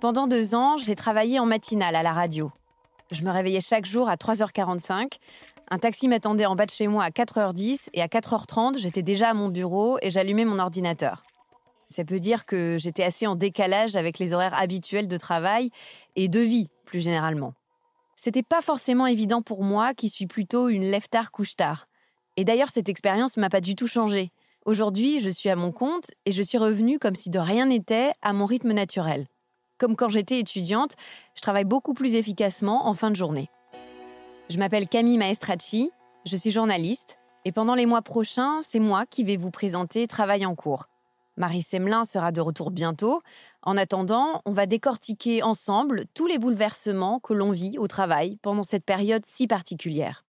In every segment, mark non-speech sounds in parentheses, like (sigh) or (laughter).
Pendant deux ans, j'ai travaillé en matinale à la radio. Je me réveillais chaque jour à 3h45. Un taxi m'attendait en bas de chez moi à 4h10 et à 4h30, j'étais déjà à mon bureau et j'allumais mon ordinateur. Ça peut dire que j'étais assez en décalage avec les horaires habituels de travail et de vie, plus généralement. C'était pas forcément évident pour moi qui suis plutôt une lève-tard couche-tard. Et d'ailleurs, cette expérience m'a pas du tout changé. Aujourd'hui, je suis à mon compte et je suis revenue comme si de rien n'était à mon rythme naturel comme quand j'étais étudiante, je travaille beaucoup plus efficacement en fin de journée. Je m'appelle Camille Maestracci, je suis journaliste et pendant les mois prochains, c'est moi qui vais vous présenter Travail en cours. Marie Semelin sera de retour bientôt. En attendant, on va décortiquer ensemble tous les bouleversements que l'on vit au travail pendant cette période si particulière.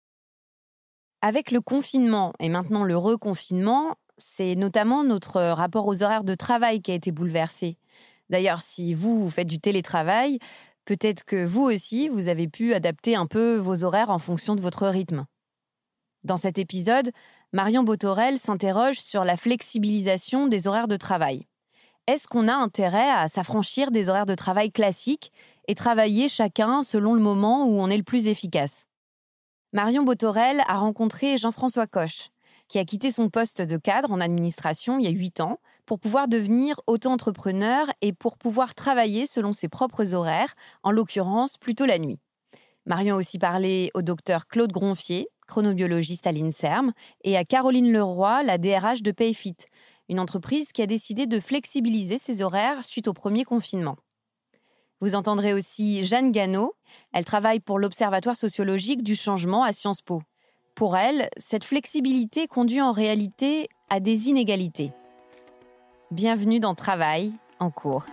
Avec le confinement et maintenant le reconfinement, c'est notamment notre rapport aux horaires de travail qui a été bouleversé. D'ailleurs, si vous, faites du télétravail, peut-être que vous aussi, vous avez pu adapter un peu vos horaires en fonction de votre rythme. Dans cet épisode, Marion Botorel s'interroge sur la flexibilisation des horaires de travail. Est-ce qu'on a intérêt à s'affranchir des horaires de travail classiques et travailler chacun selon le moment où on est le plus efficace? Marion Botorel a rencontré Jean-François Coche, qui a quitté son poste de cadre en administration il y a huit ans pour pouvoir devenir auto-entrepreneur et pour pouvoir travailler selon ses propres horaires, en l'occurrence plutôt la nuit. Marion a aussi parlé au docteur Claude Gronfier, chronobiologiste à l'INSERM, et à Caroline Leroy, la DRH de Payfit, une entreprise qui a décidé de flexibiliser ses horaires suite au premier confinement. Vous entendrez aussi Jeanne Gano, elle travaille pour l'Observatoire sociologique du changement à Sciences Po. Pour elle, cette flexibilité conduit en réalité à des inégalités. Bienvenue dans Travail en cours.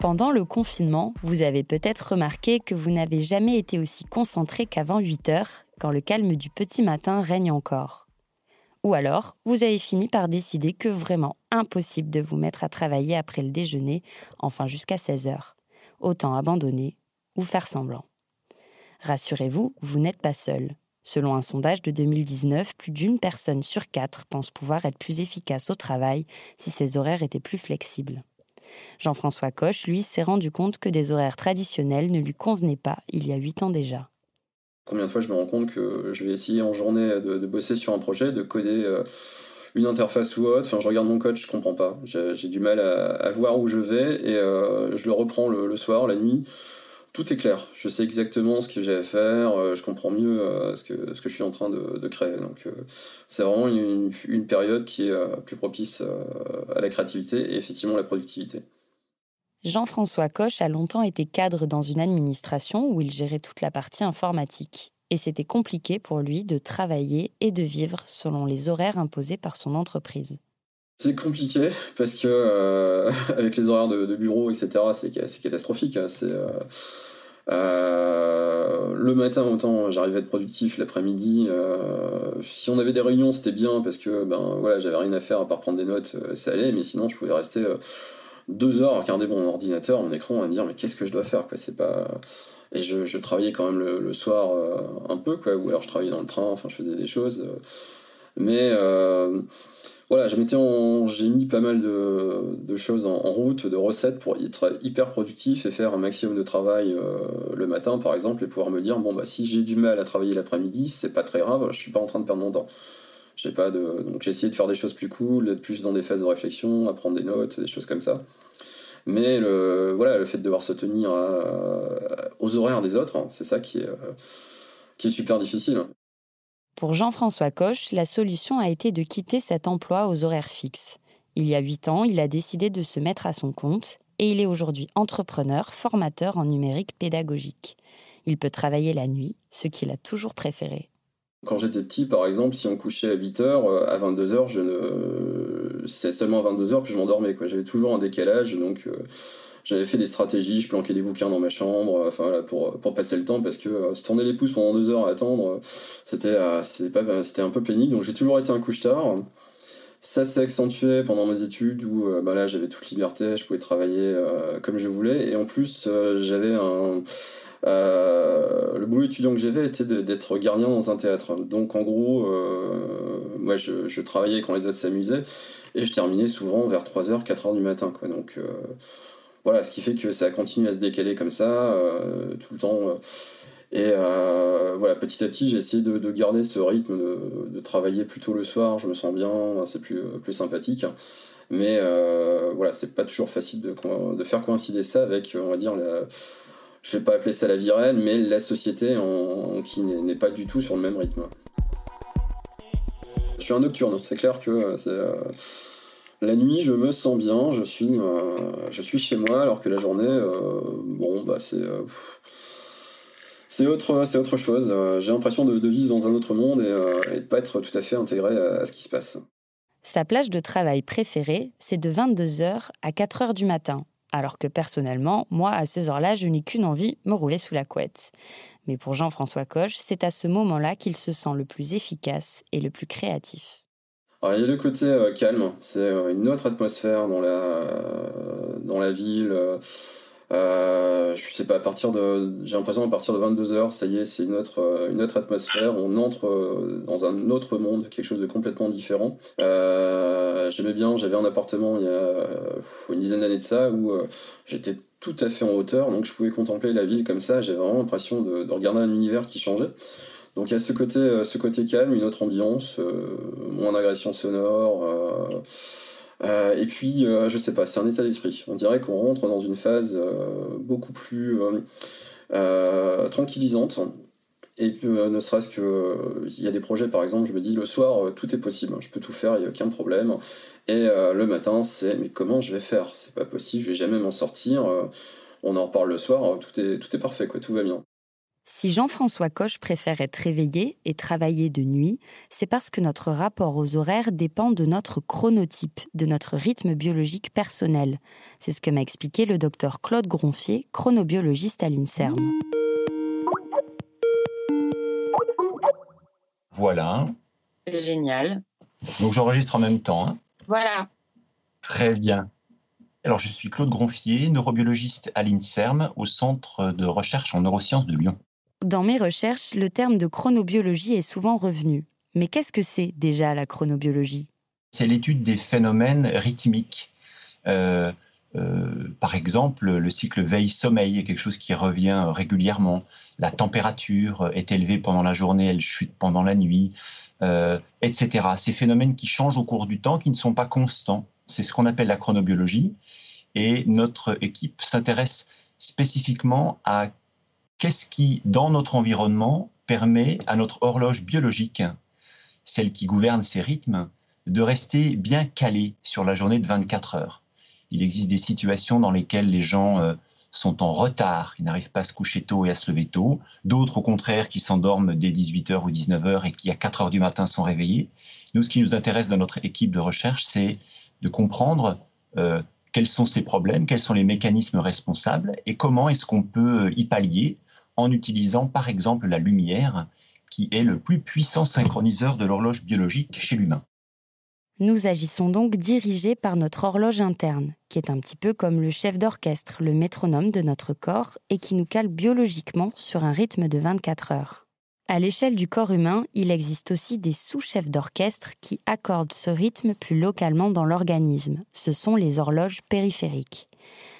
Pendant le confinement, vous avez peut-être remarqué que vous n'avez jamais été aussi concentré qu'avant 8 heures, quand le calme du petit matin règne encore. Ou alors, vous avez fini par décider que vraiment impossible de vous mettre à travailler après le déjeuner, enfin jusqu'à 16 heures autant abandonner ou faire semblant. Rassurez-vous, vous, n'êtes pas seul. Selon un sondage de 2019, plus d'une personne sur quatre pense pouvoir être plus efficace au travail si ses horaires étaient plus flexibles. Jean-François Coche, lui, s'est rendu compte que des horaires traditionnels ne lui convenaient pas il y a huit ans déjà. Combien de fois je me rends compte que je vais essayer en journée de, bosser sur un projet, de coder euh, une interface ou autre. Enfin, je regarde mon code, je comprends pas. J'ai du mal à, voir où je vais et euh, je le reprends le, soir, la nuit, tout est clair. Je sais exactement ce que j'ai à faire, je comprends mieux ce, que, ce que je suis en train de, créer. Donc c'est vraiment une, une, période qui est plus propice à la créativité et effectivement à la productivité. Jean-François Coche a longtemps été cadre dans une administration où il gérait toute la partie informatique. Et c'était compliqué pour lui de travailler et de vivre selon les horaires imposés par son entreprise. C'est compliqué parce que euh, (laughs) avec les horaires de, bureau, etc., c'est catastrophique. Hein. Euh, euh, le matin autant j'arrivais à être productif, l'après-midi. si on avait des réunions, c'était bien parce que ben voilà, j'avais rien à faire à part prendre des notes, ça allait. Mais sinon, je pouvais rester deux heures à regarder mon ordinateur, mon écran, à me dire mais qu'est-ce que je dois faire C'est pas et je, travaillais quand même le, soir euh, un peu quoi, ou alors je travaillais dans le train, enfin je faisais des choses. Euh. mais euh, voilà, j'ai mis pas mal de, choses en, route, de recettes pour être hyper productif et faire un maximum de travail le matin par exemple et pouvoir me dire bon bah si j'ai du mal à travailler l'après-midi, c'est pas très grave, je suis pas en train de perdre mon temps. J'ai pas de... Donc j'ai essayé de faire des choses plus cool, d'être plus dans des phases de réflexion, à prendre des notes, des choses comme ça. Mais le, voilà, le fait de devoir se tenir aux horaires des autres, hein, c'est ça qui est, euh, qui est super difficile. Pour Jean-François Coche, la solution a été de quitter cet emploi aux horaires fixes. Il y a huit ans, il a décidé de se mettre à son compte et il est aujourd'hui entrepreneur, formateur en numérique pédagogique. Il peut travailler la nuit, ce qu'il a toujours préféré. Quand j'étais petit, par exemple, si on couchait à 8h, euh, à 22h, je ne... c'est seulement à 22h que je m'endormais. J'avais toujours un décalage, donc euh, j'avais fait des stratégies, je planquais des bouquins dans ma chambre, euh, enfin, pour, pour passer le temps, parce que se tourner les pouces pendant deux heures à attendre, c'était, c'était, c'était un peu pénible. Donc j'ai toujours été un couche-tard. Ça s'est accentué pendant mes études où bah là j'avais toute liberté, je pouvais travailler comme je voulais. Et en plus, j'avais un euh, le boulot étudiant que j'avais était d'être gardien dans un théâtre. Donc en gros, euh, moi je, travaillais quand les autres s'amusaient et je terminais souvent vers 3h, 4h du matin. Donc euh, voilà, ce qui fait que ça a continué à se décaler comme ça tout le temps. Et voilà, petit à petit, j'ai essayé de, garder ce rythme de, travailler plutôt le soir. Je me sens bien, c'est plus, plus sympathique. Mais voilà, c'est pas toujours facile de, de, faire coïncider ça avec, on va dire, la, je vais pas appeler ça la vie mais la société en, qui n'est pas du tout sur le même rythme. Je suis un nocturne, c'est clair que euh, euh, la nuit, je me sens bien, je suis, euh, je suis chez moi, alors que la journée, bon, bah c'est. c'est autre, autre chose. J'ai l'impression de, vivre dans un autre monde et, de de pas être tout à fait intégré à, à ce qui se passe. Sa plage de travail préférée, c'est de 22h à 4h du matin, alors que personnellement, moi, à ces heures-là, je n'ai qu'une envie, me rouler sous la couette. Mais pour Jean-François Coche, c'est à ce moment-là qu'il se sent le plus efficace et le plus créatif. il y a le côté euh, calme, c'est euh, une autre atmosphère dans la, euh, dans la ville. Euh, je sais pas, à partir de, j'ai l'impression à partir de 22h, ça y est, c'est une autre, euh, une autre atmosphère. On entre euh, dans un autre monde, quelque chose de complètement différent. Euh, j'aimais bien, j'avais un appartement il y a une dizaine d'années de ça où j'étais tout à fait en hauteur, donc je pouvais contempler la ville comme ça. J'avais vraiment l'impression de, de, regarder un univers qui changeait. Donc il y a ce côté, ce côté calme, une autre ambiance, moins d'agression sonore. Euh, et puis, euh, je sais pas, c'est un état d'esprit. On dirait qu'on rentre dans une phase euh, beaucoup plus tranquillisante. Et ne serait-ce que, il y a des projets par exemple, je me dis le soir tout est possible, je peux tout faire, il n'y a aucun problème. Et le matin, c'est mais comment je vais faire? C'est pas possible, je vais jamais m'en sortir. on en reparle le soir, tout est, tout est parfait, quoi, tout va bien. Si Jean-François Coche préfère être réveillé et travailler de nuit, c'est parce que notre rapport aux horaires dépend de notre chronotype, de notre rythme biologique personnel. C'est ce que m'a expliqué le docteur Claude Gronfier, chronobiologiste à l'INSERM. Voilà. Génial. Donc j'enregistre en même temps. Hein. voilà. Très bien. Alors je suis Claude Gronfier, neurobiologiste à l'INSERM, au Centre de recherche en neurosciences de Lyon. Dans mes recherches, le terme de chronobiologie est souvent revenu. Mais qu'est-ce que c'est déjà la chronobiologie? C'est l'étude des phénomènes rythmiques. Euh, euh, par exemple, le cycle veille-sommeil est quelque chose qui revient régulièrement. La température est élevée pendant la journée, elle chute pendant la nuit, euh, etc. Ces phénomènes qui changent au cours du temps, qui ne sont pas constants. C'est ce qu'on appelle la chronobiologie. Et notre équipe s'intéresse spécifiquement à qu'est-ce qui, dans notre environnement, permet à notre horloge biologique, celle qui gouverne ses rythmes, de rester bien calée sur la journée de 24 heures? Il existe des situations dans lesquelles les gens euh, sont en retard, qui n'arrivent pas à se coucher tôt et à se lever tôt, d'autres au contraire qui s'endorment dès 18h ou 19h et qui à 4h du matin sont réveillés. Nous, ce qui nous intéresse dans notre équipe de recherche, c'est de comprendre euh, quels sont ces problèmes, quels sont les mécanismes responsables et comment est-ce qu'on peut y pallier en utilisant par exemple la lumière, qui est le plus puissant synchroniseur de l'horloge biologique chez l'humain. Nous agissons donc dirigés par notre horloge interne, qui est un petit peu comme le chef d'orchestre, le métronome de notre corps, et qui nous cale biologiquement sur un rythme de 24 heures. À l'échelle du corps humain, il existe aussi des sous-chefs d'orchestre qui accordent ce rythme plus localement dans l'organisme. Ce sont les horloges périphériques.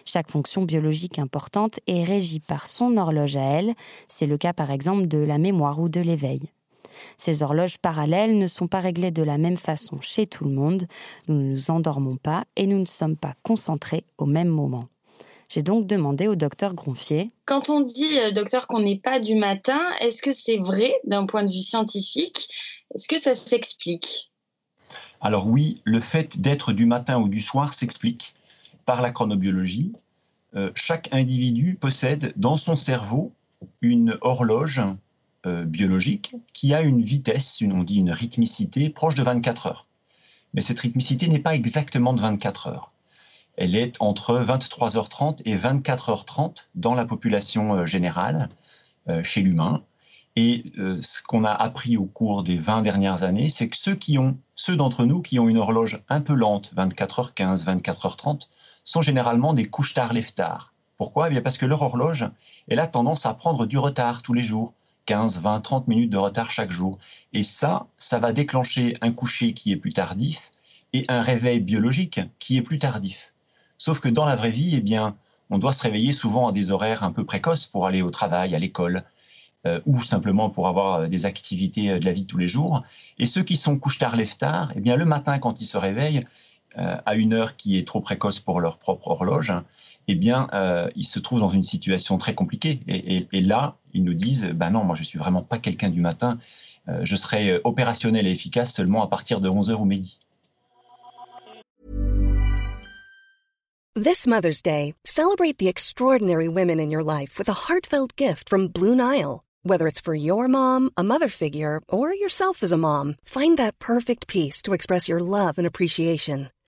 Chaque fonction biologique importante est régie par son horloge à elle, c'est le cas par exemple de la mémoire ou de l'éveil. Ces horloges parallèles ne sont pas réglées de la même façon chez tout le monde, nous ne nous endormons pas et nous ne sommes pas concentrés au même moment. J'ai donc demandé au docteur Gronfier. Quand on dit, euh, docteur, qu'on n'est pas du matin, est-ce que c'est vrai d'un point de vue scientifique? Est-ce que ça s'explique? Alors oui, le fait d'être du matin ou du soir s'explique par la chronobiologie. Euh, chaque individu possède dans son cerveau une horloge euh, biologique qui a une vitesse, on dit une rythmicité proche de 24 heures. Mais cette rythmicité n'est pas exactement de 24 heures. Elle est entre 23h30 et 24h30 dans la population euh, générale, chez l'humain. Et ce qu'on a appris au cours des 20 dernières années, c'est que ceux ceux d'entre nous qui ont une horloge un peu lente, 24h15, 24h30, sont généralement des couches-tard lève-tard. Pourquoi? Eh Parce que leur horloge, elle a tendance à prendre du retard tous les jours. 15, 20, 30 minutes de retard chaque jour. Et ça, ça va déclencher un coucher qui est plus tardif et un réveil biologique qui est plus tardif. Sauf que dans la vraie vie, eh bien, on doit se réveiller souvent à des horaires un peu précoces pour aller au travail, à l'école, euh, ou simplement pour avoir des activités euh, de la vie de tous les jours. Et ceux qui sont couche-tard, lève-tard, eh bien, le matin, quand ils se réveillent, euh, à une heure qui est trop précoce pour leur propre horloge, eh bien, euh, ils se trouvent dans une situation très compliquée. Et, là, ils nous disent, ben non, moi, je suis vraiment pas quelqu'un du matin. Euh, je serai opérationnel et efficace seulement à partir de 11h ou midi. This Mother's Day, celebrate the extraordinary women in your life with a heartfelt gift from Blue Nile. Whether it's for your mom, a mother figure, or yourself as a mom, find that perfect piece to express your love and appreciation.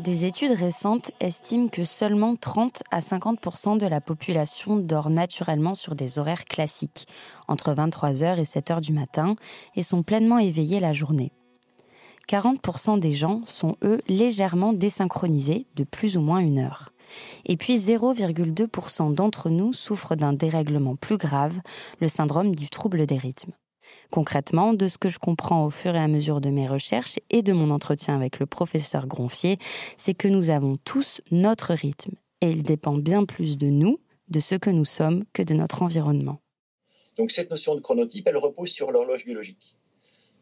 Des études récentes estiment que seulement 30 à 50% de la population dort naturellement sur des horaires classiques, entre 23h et 7h du matin, et sont pleinement éveillés la journée. 40% des gens sont, eux, légèrement désynchronisés de plus ou moins une heure. Et puis 0,2% d'entre nous souffrent d'un dérèglement plus grave, le syndrome du trouble des rythmes. Concrètement, de ce que je comprends au fur et à mesure de mes recherches et de mon entretien avec le professeur Gronfier, c'est que nous avons tous notre rythme et il dépend bien plus de nous, de ce que nous sommes, que de notre environnement. Donc cette notion de chronotype, elle repose sur l'horloge biologique.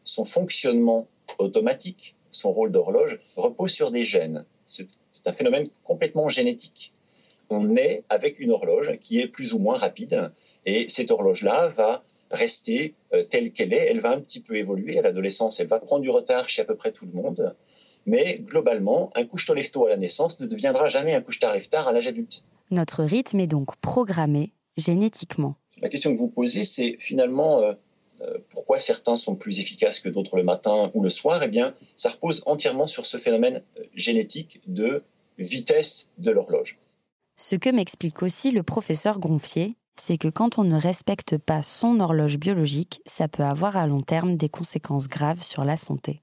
Son fonctionnement automatique, son rôle d'horloge, repose sur des gènes. C'est un phénomène complètement génétique. On est avec une horloge qui est plus ou moins rapide et cette horloge-là va rester euh, telle qu'elle est. Elle va un petit peu évoluer. À l'adolescence, elle va prendre du retard chez à peu près tout le monde. Mais globalement, un couche-tôt à la naissance ne deviendra jamais un couche-tard à l'âge adulte. Notre rythme est donc programmé génétiquement. La question que vous posez, c'est finalement euh, euh, pourquoi certains sont plus efficaces que d'autres le matin ou le soir? Eh bien, ça repose entièrement sur ce phénomène génétique de vitesse de l'horloge. Ce que m'explique aussi le professeur Gronfier, c'est que quand on ne respecte pas son horloge biologique, ça peut avoir à long terme des conséquences graves sur la santé.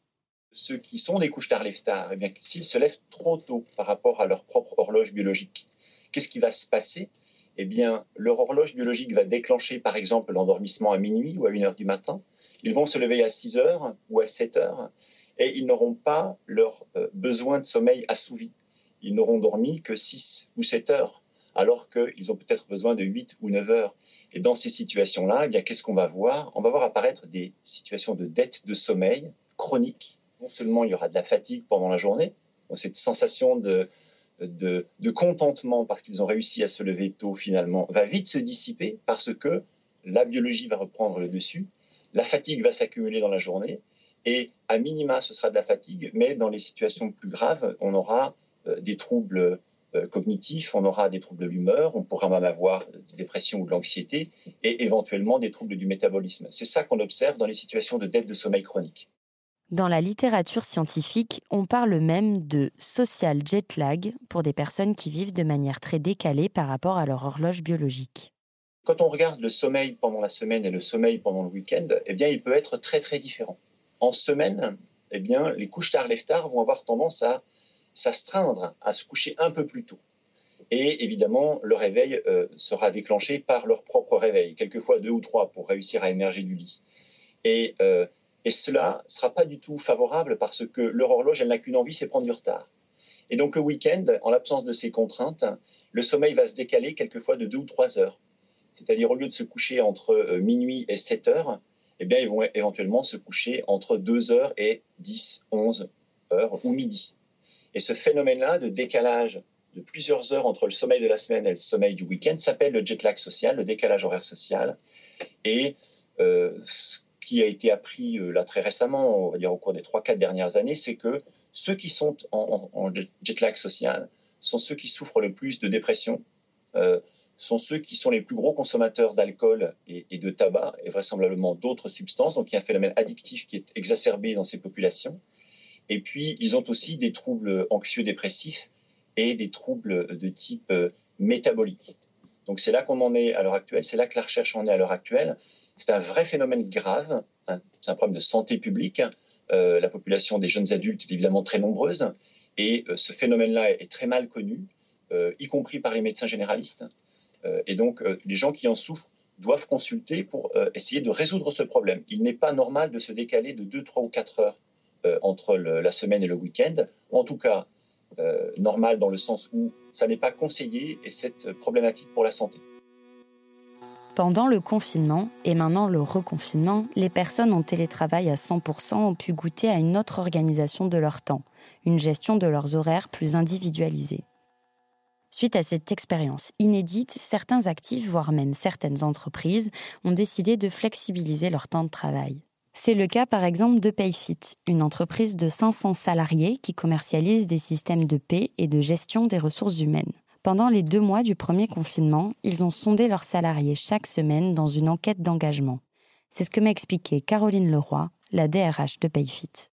Ceux qui sont des couches tard eh bien, s'ils se lèvent trop tôt par rapport à leur propre horloge biologique, qu'est-ce qui va se passer? Eh bien, leur horloge biologique va déclencher, par exemple, l'endormissement à minuit ou à 1 heure du matin. Ils vont se lever à 6 heures ou à 7 heures et ils n'auront pas leur euh, besoin de sommeil assouvi. ils n'auront dormi que 6 ou 7 heures, alors qu'ils ont peut-être besoin de 8 ou 9 heures. Et dans ces situations-là, eh qu'est-ce qu'on va voir? On va voir apparaître des situations de dette de sommeil chronique. Non seulement il y aura de la fatigue pendant la journée, cette sensation de, de, de contentement parce qu'ils ont réussi à se lever tôt finalement va vite se dissiper parce que la biologie va reprendre le dessus, la fatigue va s'accumuler dans la journée et à minima ce sera de la fatigue, mais dans les situations plus graves, on aura euh, des troubles cognitifs, on aura des troubles de l'humeur, on pourra même avoir des dépressions ou de l'anxiété et éventuellement des troubles du métabolisme. C'est ça qu'on observe dans les situations de dette de sommeil chronique. Dans la littérature scientifique, on parle même de social jet lag pour des personnes qui vivent de manière très décalée par rapport à leur horloge biologique. Quand on regarde le sommeil pendant la semaine et le sommeil pendant le week-end, eh bien, il peut être très très différent. En semaine, eh bien, les couches tard lève tard vont avoir tendance à s'astreindre à se coucher un peu plus tôt. Et évidemment, le réveil euh, sera déclenché par leur propre réveil, quelquefois deux ou trois pour réussir à émerger du lit. Et, euh, et cela ne sera pas du tout favorable parce que leur horloge, elle n'a qu'une envie, c'est prendre du retard. Et donc le week-end, en l'absence de ces contraintes, le sommeil va se décaler quelquefois de deux ou trois heures. C'est-à-dire au lieu de se coucher entre euh, minuit et 7 heures, eh bien, ils vont éventuellement se coucher entre 2 heures et 10, 11 heures ou midi. Et ce phénomène-là de décalage de plusieurs heures entre le sommeil de la semaine et le sommeil du week-end s'appelle le jet lag social, le décalage horaire social. Et euh, ce qui a été appris euh, là très récemment, on va dire au cours des 3-4 dernières années, c'est que ceux qui sont en, jet lag social sont ceux qui souffrent le plus de dépression, euh, sont ceux qui sont les plus gros consommateurs d'alcool et, et, de tabac et vraisemblablement d'autres substances. Donc il y a un phénomène addictif qui est exacerbé dans ces populations. Et puis, ils ont aussi des troubles anxieux-dépressifs et des troubles de type euh, métabolique. Donc, c'est là qu'on en est à l'heure actuelle, c'est là que la recherche en est à l'heure actuelle. C'est un vrai phénomène grave, hein. c'est un problème de santé publique. Euh, la population des jeunes adultes est évidemment très nombreuse et euh, ce phénomène-là est, très mal connu, y compris par les médecins généralistes. et donc, les gens qui en souffrent doivent consulter pour essayer de résoudre ce problème. Il n'est pas normal de se décaler de 2, 3 ou 4 heures euh, entre la semaine et le week-end, en tout cas euh, normal dans le sens où ça n'est pas conseillé et c'est problématique pour la santé. Pendant le confinement et maintenant le reconfinement, les personnes en télétravail à 100% ont pu goûter à une autre organisation de leur temps, une gestion de leurs horaires plus individualisée. Suite à cette expérience inédite, certains actifs, voire même certaines entreprises, ont décidé de flexibiliser leur temps de travail. C'est le cas par exemple de Payfit, une entreprise de 500 salariés qui commercialise des systèmes de paie et de gestion des ressources humaines. Pendant les deux mois du premier confinement, ils ont sondé leurs salariés chaque semaine dans une enquête d'engagement. C'est ce que m'a expliqué Caroline Leroy, la DRH de Payfit.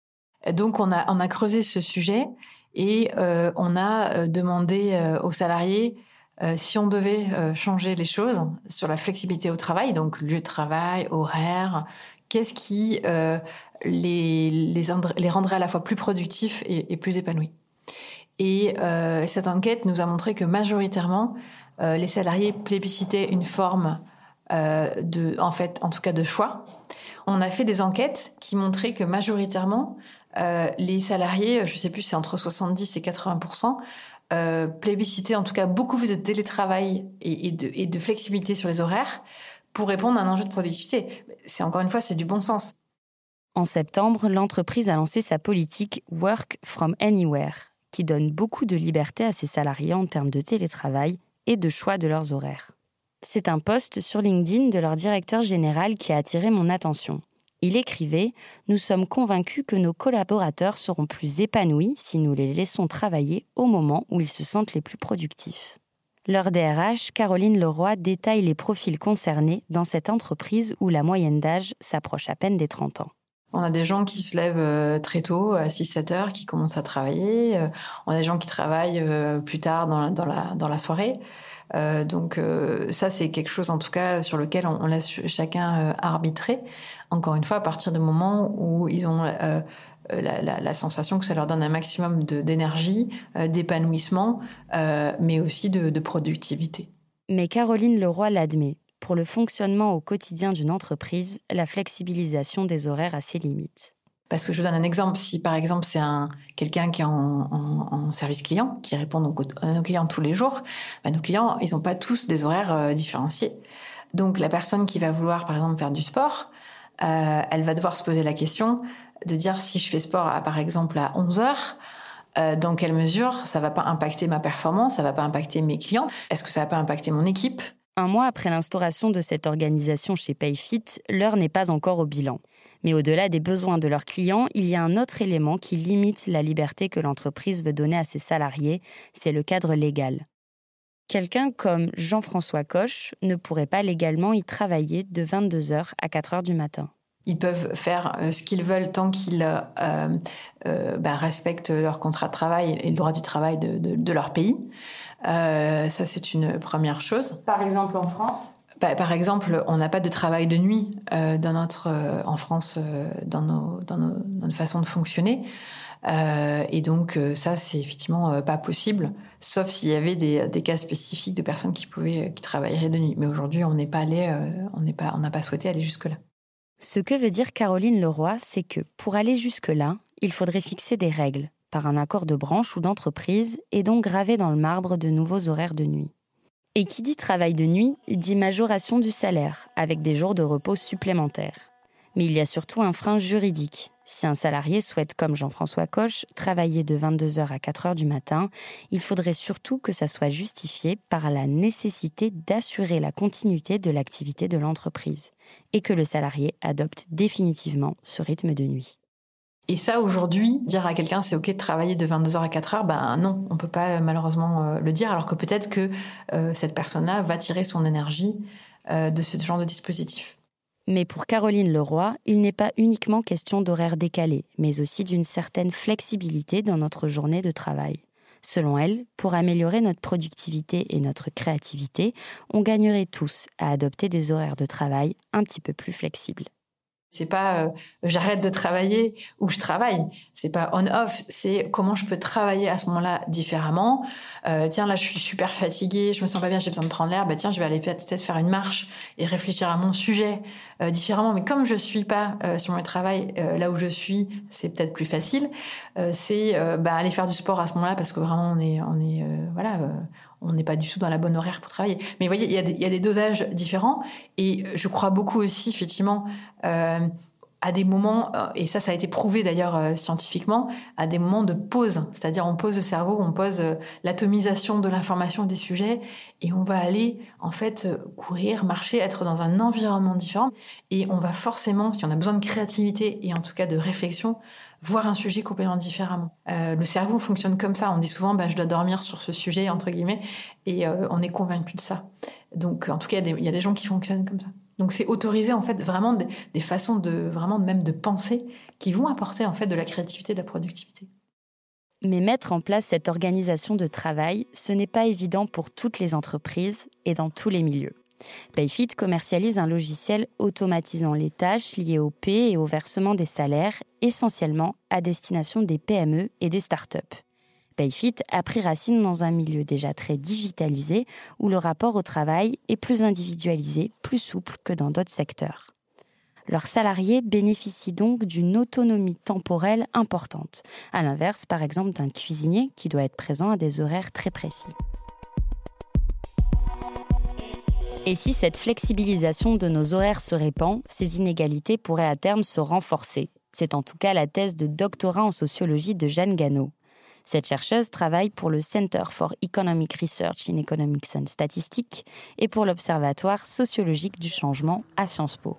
Donc on a, on a creusé ce sujet et euh, on a euh, demandé euh, aux salariés si on devait changer les choses sur la flexibilité au travail, donc lieu de travail, horaire, Qu'est-ce qui euh, les, les, rendrait à la fois plus productifs et, plus épanouis Et euh, cette enquête nous a montré que majoritairement, euh, les salariés plébiscitaient une forme de, en fait, en tout cas de choix. On a fait des enquêtes qui montraient que majoritairement, les salariés, je ne sais plus, c'est entre 70 et 80% euh, plébiscitaient en tout cas beaucoup plus de télétravail et, de, et de flexibilité sur les horaires pour répondre à un enjeu de productivité. C'est encore une fois, c'est du bon sens. En septembre, l'entreprise a lancé sa politique Work from Anywhere, qui donne beaucoup de liberté à ses salariés en termes de télétravail et de choix de leurs horaires. C'est un post sur LinkedIn de leur directeur général qui a attiré mon attention. Il écrivait Nous sommes convaincus que nos collaborateurs seront plus épanouis si nous les laissons travailler au moment où ils se sentent les plus productifs. Leur DRH, Caroline Leroy, détaille les profils concernés dans cette entreprise où la moyenne d'âge s'approche à peine des 30 ans. On a des gens qui se lèvent euh, très tôt, à 6-7 heures, qui commencent à travailler. Euh, on a des gens qui travaillent euh, plus tard dans la, dans la, soirée. donc ça, c'est quelque chose en tout cas sur lequel on, laisse chacun arbitrer. Encore une fois, à partir du moment où ils ont euh, la, sensation que ça leur donne un maximum d'énergie, euh, d'épanouissement, euh, mais aussi de, productivité. Mais Caroline Leroy l'admet. Pour le fonctionnement au quotidien d'une entreprise, la flexibilisation des horaires a ses limites. Parce que je vous donne un exemple. Si par exemple c'est un quelqu'un qui est en, service client, qui répond donc à nos clients tous les jours, bah, nos clients ils n'ont pas tous des horaires euh, différenciés. Donc la personne qui va vouloir par exemple faire du sport, euh, elle va devoir se poser la question de dire si je fais sport à, par exemple à 11 heures, euh, dans quelle mesure ça va pas impacter ma performance, ça va pas impacter mes clients, est-ce que ça va pas impacter mon équipe? Un mois après l'instauration de cette organisation chez Payfit, l'heure n'est pas encore au bilan. Mais au-delà des besoins de leurs clients, il y a un autre élément qui limite la liberté que l'entreprise veut donner à ses salariés, c'est le cadre légal. Quelqu'un comme Jean-François Coche ne pourrait pas légalement y travailler de 22h à 4h du matin. Ils peuvent faire euh, ce qu'ils veulent tant qu'ils euh, euh, bah, respectent leur contrat de travail et le droit du travail de, leur pays. ça, c'est une première chose. Par exemple, en France? Bah, par exemple, on n'a pas de travail de nuit dans notre, en France dans, nos, dans, notre façon de fonctionner. et donc, ça, c'est effectivement pas possible, sauf s'il y avait des, des, cas spécifiques de personnes qui pouvaient, qui travailleraient de nuit. Mais aujourd'hui, on n'est pas allé, on n'est pas, on n'a pas souhaité aller jusque là. Ce que veut dire Caroline Leroy, c'est que pour aller jusque-là, il faudrait fixer des règles, par un accord de branche ou d'entreprise, et donc graver dans le marbre de nouveaux horaires de nuit. Et qui dit travail de nuit dit majoration du salaire, avec des jours de repos supplémentaires. Mais il y a surtout un frein juridique. Si un salarié souhaite, comme Jean-François Coche, travailler de 22h à 4h du matin, il faudrait surtout que ça soit justifié par la nécessité d'assurer la continuité de l'activité de l'entreprise et que le salarié adopte définitivement ce rythme de nuit. Et ça, aujourd'hui, dire à quelqu'un c'est OK de travailler de 22h à 4h, ben non, on peut pas malheureusement euh, le dire, alors que peut-être que euh, cette personne-là va tirer son énergie euh, de ce genre de dispositif. Mais pour Caroline Leroy, il n'est pas uniquement question d'horaire décalé, mais aussi d'une certaine flexibilité dans notre journée de travail. Selon elle, pour améliorer notre productivité et notre créativité, on gagnerait tous à adopter des horaires de travail un petit peu plus flexibles. C'est pas euh, j'arrête de travailler ou je travaille. C'est pas on-off. C'est comment je peux travailler à ce moment-là différemment. Euh, tiens, là, je suis super fatiguée, je me sens pas bien, j'ai besoin de prendre l'air. Bah tiens, je vais aller peut-être faire une marche et réfléchir à mon sujet euh, différemment. Mais comme je suis pas sur mon travail là où je suis, c'est peut-être plus facile. c'est bah, aller faire du sport à ce moment-là parce que vraiment on est on est voilà on n'est pas du tout dans la bonne horaire pour travailler. Mais vous voyez, il y, a des, dosages différents. Et je crois beaucoup aussi, effectivement, euh, à des moments, euh, et ça, ça a été prouvé d'ailleurs euh, scientifiquement, à des moments de pause. C'est-à-dire, on pose le cerveau, on pose l'atomisation de l'information des sujets, et on va aller, en fait, courir, marcher, être dans un environnement différent. Et on va forcément, si on a besoin de créativité et en tout cas de réflexion, voir un sujet complètement différemment. Euh, le cerveau fonctionne comme ça. On dit souvent, ben, je dois dormir sur ce sujet, entre guillemets, et euh, on est convaincu de ça. Donc, en tout cas, il y, a des gens qui fonctionnent comme ça. Donc, c'est autoriser, en fait, vraiment des, façons de, vraiment même de penser qui vont apporter, en fait, de la créativité, de la productivité. Mais mettre en place cette organisation de travail, ce n'est pas évident pour toutes les entreprises et dans tous les milieux. Payfit commercialise un logiciel automatisant les tâches liées au paie et au versement des salaires, essentiellement à destination des PME et des startups. Payfit a pris racine dans un milieu déjà très digitalisé où le rapport au travail est plus individualisé, plus souple que dans d'autres secteurs. Leurs salariés bénéficient donc d'une autonomie temporelle importante, à l'inverse par exemple d'un cuisinier qui doit être présent à des horaires très précis. Et si cette flexibilisation de nos horaires se répand, ces inégalités pourraient à terme se renforcer. C'est en tout cas la thèse de doctorat en sociologie de Jeanne Gano. Cette chercheuse travaille pour le Center for Economic Research in Economics and Statistics et pour l'Observatoire sociologique du changement à Sciences Po.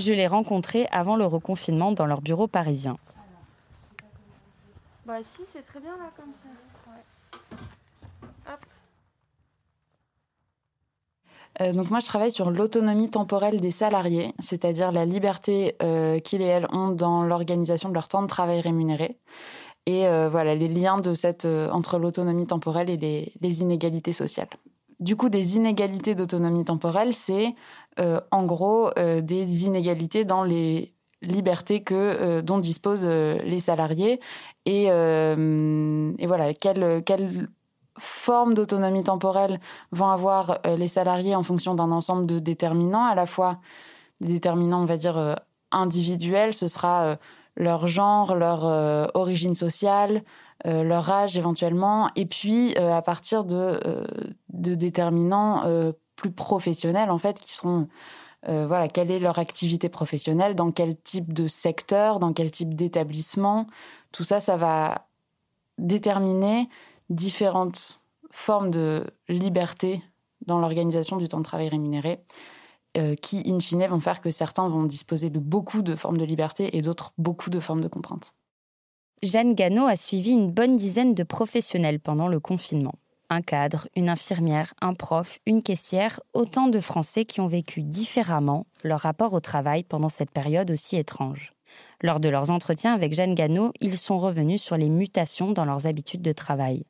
Je l'ai rencontrée avant le reconfinement dans leur bureau parisien. Bah si, c'est très bien là comme ça. Euh, donc moi, je travaille sur l'autonomie temporelle des salariés, c'est-à-dire la liberté euh, qu'ils et elles ont dans l'organisation de leur temps de travail rémunéré. Et euh, voilà, les liens entre l'autonomie temporelle et les, inégalités sociales. Du coup, des inégalités d'autonomie temporelle, c'est en gros des inégalités dans les libertés que, dont disposent les salariés et, et voilà, quelle, quelle formes d'autonomie temporelle vont avoir euh, les salariés en fonction d'un ensemble de déterminants, à la fois des déterminants, on va dire, euh, individuels, ce sera euh, leur genre, leur origine sociale, leur âge éventuellement, et puis à partir de, de déterminants plus professionnels en fait qui sont voilà, quelle est leur activité professionnelle, dans quel type de secteur, dans quel type d'établissement. Tout ça, ça va déterminer différentes formes de liberté dans l'organisation du temps de travail rémunéré, euh, qui, in fine, vont faire que certains vont disposer de beaucoup de formes de liberté et d'autres beaucoup de formes de contraintes. Jeanne Gano a suivi une bonne dizaine de professionnels pendant le confinement. Un cadre, une infirmière, un prof, une caissière, autant de Français qui ont vécu différemment leur rapport au travail pendant cette période aussi étrange. Lors de leurs entretiens avec Jeanne Gano, ils sont revenus sur les mutations dans leurs habitudes de travail.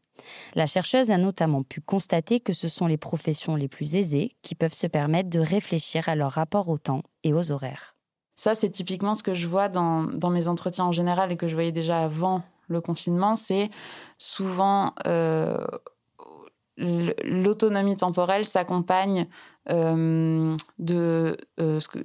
La chercheuse a notamment pu constater que ce sont les professions les plus aisées qui peuvent se permettre de réfléchir à leur rapport au temps et aux horaires. Ça, c'est typiquement ce que je vois dans, mes entretiens en général et que je voyais déjà avant le confinement. C'est souvent euh, l'autonomie temporelle s'accompagne euh, de euh, ce que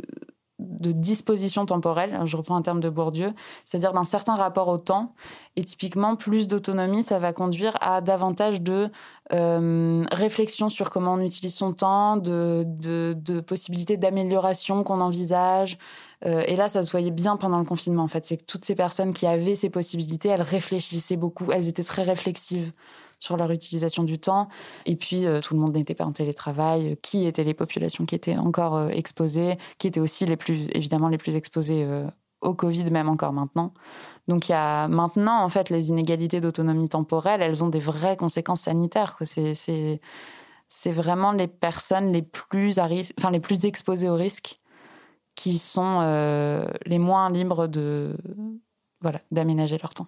de disposition temporelle, je reprends un terme de Bourdieu, c'est-à-dire d'un certain rapport au temps. Et typiquement, plus d'autonomie, ça va conduire à davantage de euh, réflexion sur comment on utilise son temps, de, de, possibilités d'amélioration qu'on envisage. Euh, et là, ça se voyait bien pendant le confinement, en fait. C'est que toutes ces personnes qui avaient ces possibilités, elles réfléchissaient beaucoup, elles étaient très réflexives sur leur utilisation du temps. Et puis, euh, tout le monde n'était pas en télétravail. Qui étaient les populations qui étaient encore euh, exposées, qui étaient aussi les plus, évidemment, les plus exposées euh, au Covid, même encore maintenant. Donc, il y a maintenant, en fait, les inégalités d'autonomie temporelle, elles ont des vraies conséquences sanitaires. C'est, vraiment les personnes les plus, enfin, les plus exposées au risque qui sont les moins libres de, voilà, d'aménager leur temps.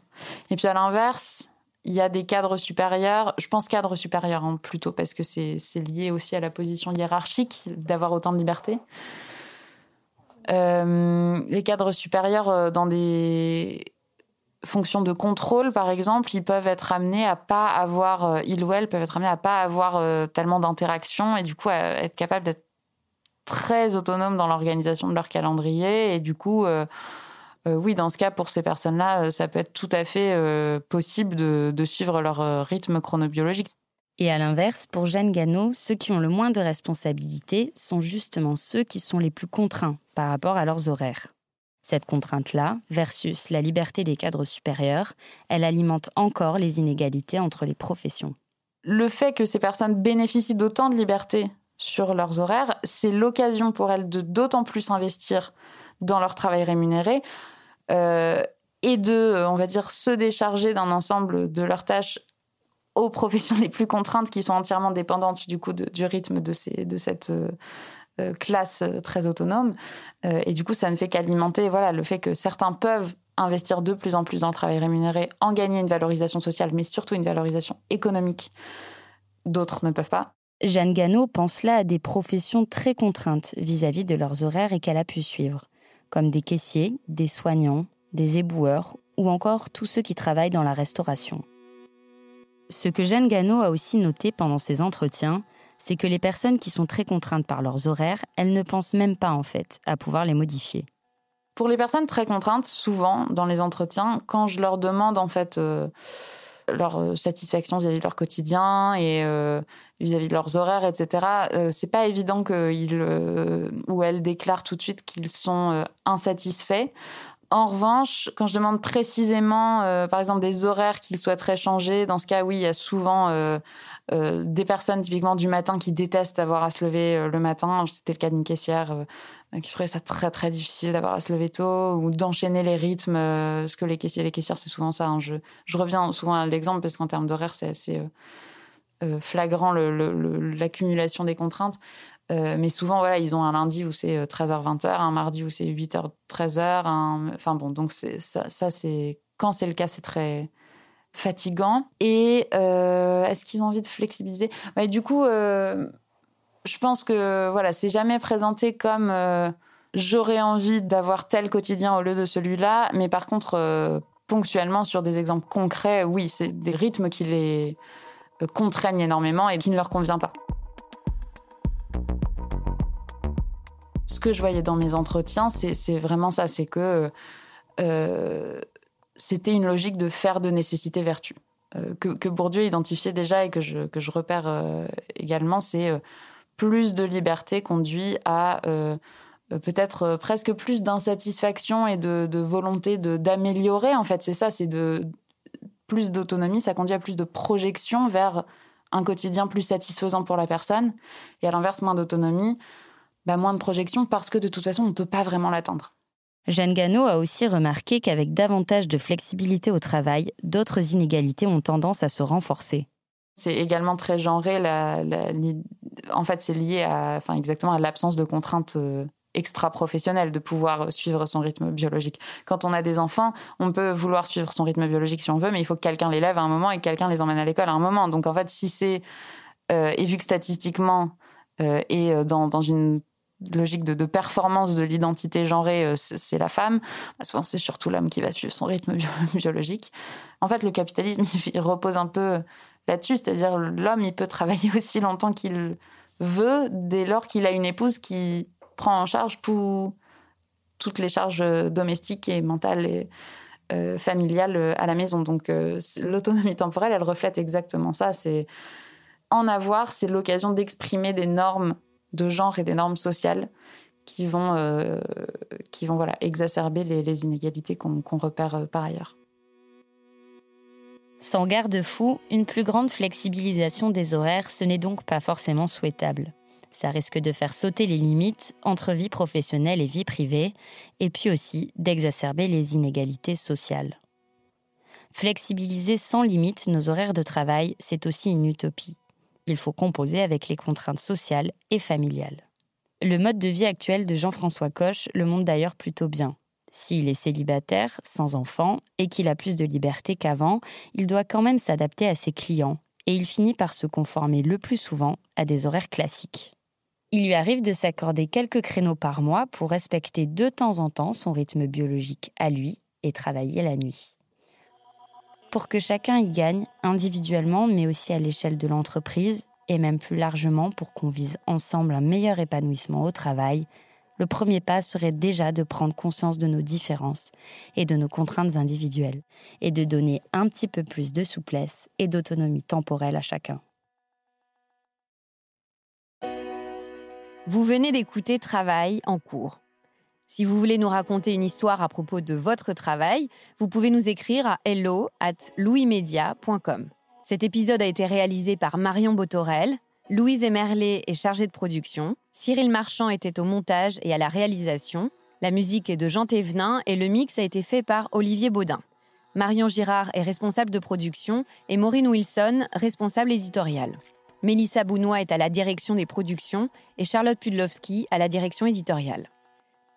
Et puis à l'inverse, il y a des cadres supérieurs, je pense cadres supérieurs hein, plutôt parce que c'est lié aussi à la position hiérarchique d'avoir autant de liberté. Euh, les cadres supérieurs euh, dans des fonctions de contrôle, par exemple, ils peuvent être amenés à pas avoir, euh, ils ou elles peuvent être amenés à pas avoir tellement d'interactions et du coup à être capables d'être très autonomes dans l'organisation de leur calendrier et du coup oui, dans ce cas, pour ces personnes-là, euh, ça peut être tout à fait euh, possible de, suivre leur rythme chronobiologique. Et à l'inverse, pour Jeanne Gano, ceux qui ont le moins de responsabilités sont justement ceux qui sont les plus contraints par rapport à leurs horaires. Cette contrainte-là, versus la liberté des cadres supérieurs, elle alimente encore les inégalités entre les professions. Le fait que ces personnes bénéficient d'autant de liberté sur leurs horaires, c'est l'occasion pour elles de d'autant plus investir dans leur travail rémunéré euh, et de, euh, on va dire, se décharger d'un ensemble de leurs tâches aux professions (laughs) les plus contraintes qui sont entièrement dépendantes du coup du rythme de, ces, de cette euh, classe très autonome. et du coup, ça ne fait qu'alimenter voilà, le fait que certains peuvent investir de plus en plus dans le travail rémunéré, en gagner une valorisation sociale, mais surtout une valorisation économique. D'autres ne peuvent pas. Jeanne Gano pense là à des professions très contraintes vis à -vis de leurs horaires et qu'elle a pu suivre comme des caissiers, des soignants, des éboueurs ou encore tous ceux qui travaillent dans la restauration. Ce que Jeanne Gano a aussi noté pendant ses entretiens, c'est que les personnes qui sont très contraintes par leurs horaires, elles ne pensent même pas en fait à pouvoir les modifier. Pour les personnes très contraintes, souvent dans les entretiens, quand je leur demande en fait euh, leur euh, satisfaction vis-à-vis de leur quotidien et euh, vis-à-vis de leurs horaires, etc. Euh, c'est pas évident qu'ils ou elles déclarent tout de suite qu'ils sont insatisfaits. En revanche, quand je demande précisément, par exemple, des horaires qu'ils souhaiteraient changer, dans ce cas, oui, il y a souvent des personnes, typiquement du matin, qui détestent avoir à se lever le matin. C'était le cas d'une caissière euh, qui trouvait ça très très difficile d'avoir à se lever tôt ou d'enchaîner les rythmes. Euh, ce que les caissiers les caissières, c'est souvent ça. Hein. Je, je, reviens souvent à l'exemple parce qu'en termes d'horaire, c'est assez euh, flagrant l'accumulation des contraintes. Mais souvent, voilà, ils ont un lundi où c'est 13h-20h, un mardi où c'est 8h-13h. Enfin bon, donc ça, c'est quand c'est le cas, c'est très fatigant. Et est-ce qu'ils ont envie de flexibiliser? Bah, Du coup, je pense que voilà, c'est jamais présenté comme euh, j'aurais envie d'avoir tel quotidien au lieu de celui-là, mais par contre, euh, ponctuellement sur des exemples concrets, oui, c'est des rythmes qui les euh, contraignent énormément et qui ne leur convient pas. Que je voyais dans mes entretiens, c'est vraiment ça, c'est que c'était une logique de faire de nécessité vertu. Que, que, Bourdieu identifiait déjà et que je, que je repère également, c'est plus de liberté conduit à peut-être presque plus d'insatisfaction et de, de volonté d'améliorer. En fait, c'est ça, c'est de plus d'autonomie, ça conduit à plus de projection vers un quotidien plus satisfaisant pour la personne. Et à l'inverse, moins d'autonomie, bah, moins de projection parce que de toute façon, on ne peut pas vraiment l'atteindre. Jeanne Gano a aussi remarqué qu'avec davantage de flexibilité au travail, d'autres inégalités ont tendance à se renforcer. C'est également très genré. en fait, c'est lié à, enfin, exactement à l'absence de contraintes euh, extra-professionnel de pouvoir suivre son rythme biologique. Quand on a des enfants, on peut vouloir suivre son rythme biologique si on veut, mais il faut que quelqu'un les lève à un moment et que quelqu'un les emmène à l'école à un moment. Donc en fait, si c'est euh, et vu que statistiquement euh, et dans, dans une logique de, performance de l'identité genrée, c'est la femme. Souvent, c'est surtout l'homme qui va suivre son rythme (laughs) biologique. En fait, le capitalisme, il repose un peu là-dessus, c'est-à-dire l'homme, il peut travailler (laughs) aussi longtemps qu'il veut dès lors qu'il a une épouse qui prend en charge tout, toutes les charges euh, domestiques et mentales et euh, familiales euh, à la maison. Donc l'autonomie temporelle, elle reflète exactement ça. C'est en avoir, c'est l'occasion d'exprimer des normes de genre et des normes sociales qui vont, voilà, exacerber les, inégalités qu'on repère par ailleurs. Sans garde-fou, une plus grande flexibilisation des horaires, ce n'est donc pas forcément souhaitable. Ça risque de faire sauter les limites entre vie professionnelle et vie privée, et puis aussi d'exacerber les inégalités sociales. Flexibiliser sans limite nos horaires de travail, c'est aussi une utopie. Il faut composer avec les contraintes sociales et familiales. Le mode de vie actuel de Jean-François Coche le montre d'ailleurs plutôt bien. S'il est célibataire, sans enfant, et qu'il a plus de liberté qu'avant, il doit quand même s'adapter à ses clients, et il finit par se conformer le plus souvent à des horaires classiques. Il lui arrive de s'accorder quelques créneaux par mois pour respecter de temps en temps son rythme biologique à lui et travailler la nuit. Pour que chacun y gagne, individuellement, mais aussi à l'échelle de l'entreprise, et même plus largement pour qu'on vise ensemble un meilleur épanouissement au travail, le premier pas serait déjà de prendre conscience de nos différences et de nos contraintes individuelles, et de donner un petit peu plus de souplesse et d'autonomie temporelle à chacun. Vous venez d'écouter Travail en cours. Si vous voulez nous raconter une histoire à propos de votre travail, vous pouvez nous écrire à hello at louismedia.com. Cet épisode a été réalisé par Marion Botorel. Louise Emerlet est chargée de production. Cyril Marchand était au montage et à la réalisation. La musique est de Jean Thévenin et le mix a été fait par Olivier Baudin. Marion Girard est responsable de production et Maureen Wilson, responsable éditoriale. Mélissa Bounois est à la direction des productions et Charlotte Pudlowski à la direction éditoriale.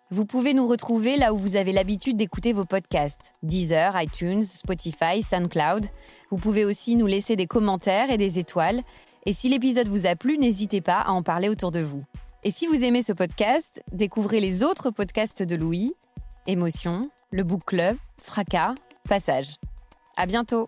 Vous pouvez nous retrouver là où vous avez l'habitude d'écouter vos podcasts Deezer, iTunes, Spotify, SoundCloud. Vous pouvez aussi nous laisser des commentaires et des étoiles. Et si l'épisode vous a plu, n'hésitez pas à en parler autour de vous. Et si vous aimez ce podcast, découvrez les autres podcasts de Louis Émotion, le Book Club, Fracas, Passage. À bientôt!